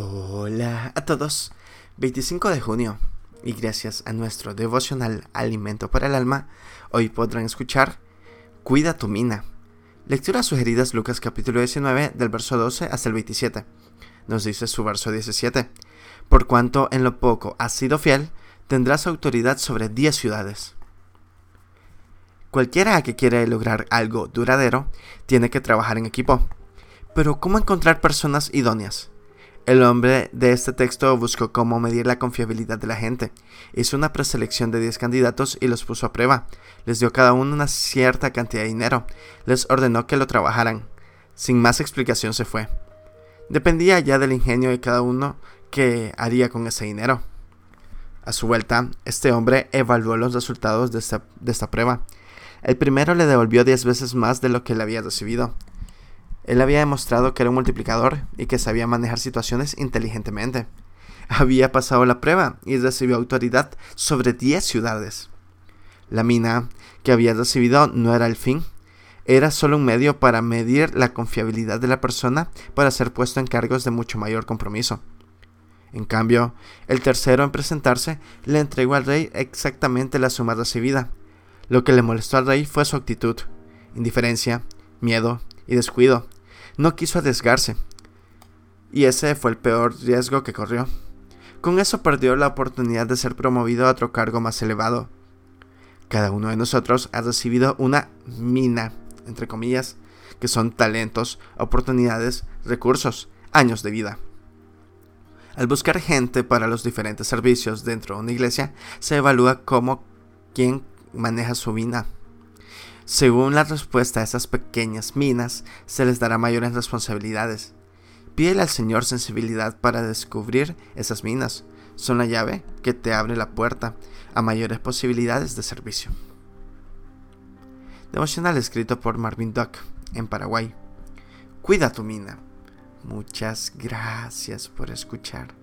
Hola a todos. 25 de junio. Y gracias a nuestro devocional Alimento para el Alma, hoy podrán escuchar Cuida tu mina. Lecturas sugeridas Lucas capítulo 19 del verso 12 hasta el 27. Nos dice su verso 17. Por cuanto en lo poco has sido fiel, tendrás autoridad sobre 10 ciudades. Cualquiera que quiera lograr algo duradero tiene que trabajar en equipo. Pero ¿cómo encontrar personas idóneas? El hombre de este texto buscó cómo medir la confiabilidad de la gente. Hizo una preselección de 10 candidatos y los puso a prueba. Les dio cada uno una cierta cantidad de dinero. Les ordenó que lo trabajaran. Sin más explicación se fue. Dependía ya del ingenio de cada uno que haría con ese dinero. A su vuelta, este hombre evaluó los resultados de esta, de esta prueba. El primero le devolvió 10 veces más de lo que le había recibido. Él había demostrado que era un multiplicador y que sabía manejar situaciones inteligentemente. Había pasado la prueba y recibió autoridad sobre 10 ciudades. La mina que había recibido no era el fin, era solo un medio para medir la confiabilidad de la persona para ser puesto en cargos de mucho mayor compromiso. En cambio, el tercero en presentarse le entregó al rey exactamente la suma recibida. Lo que le molestó al rey fue su actitud, indiferencia, miedo y descuido, no quiso arriesgarse. Y ese fue el peor riesgo que corrió. Con eso perdió la oportunidad de ser promovido a otro cargo más elevado. Cada uno de nosotros ha recibido una mina, entre comillas, que son talentos, oportunidades, recursos, años de vida. Al buscar gente para los diferentes servicios dentro de una iglesia, se evalúa cómo quién maneja su mina. Según la respuesta a esas pequeñas minas, se les dará mayores responsabilidades. Pídele al Señor sensibilidad para descubrir esas minas. Son la llave que te abre la puerta a mayores posibilidades de servicio. Devocional escrito por Marvin Duck en Paraguay. Cuida tu mina. Muchas gracias por escuchar.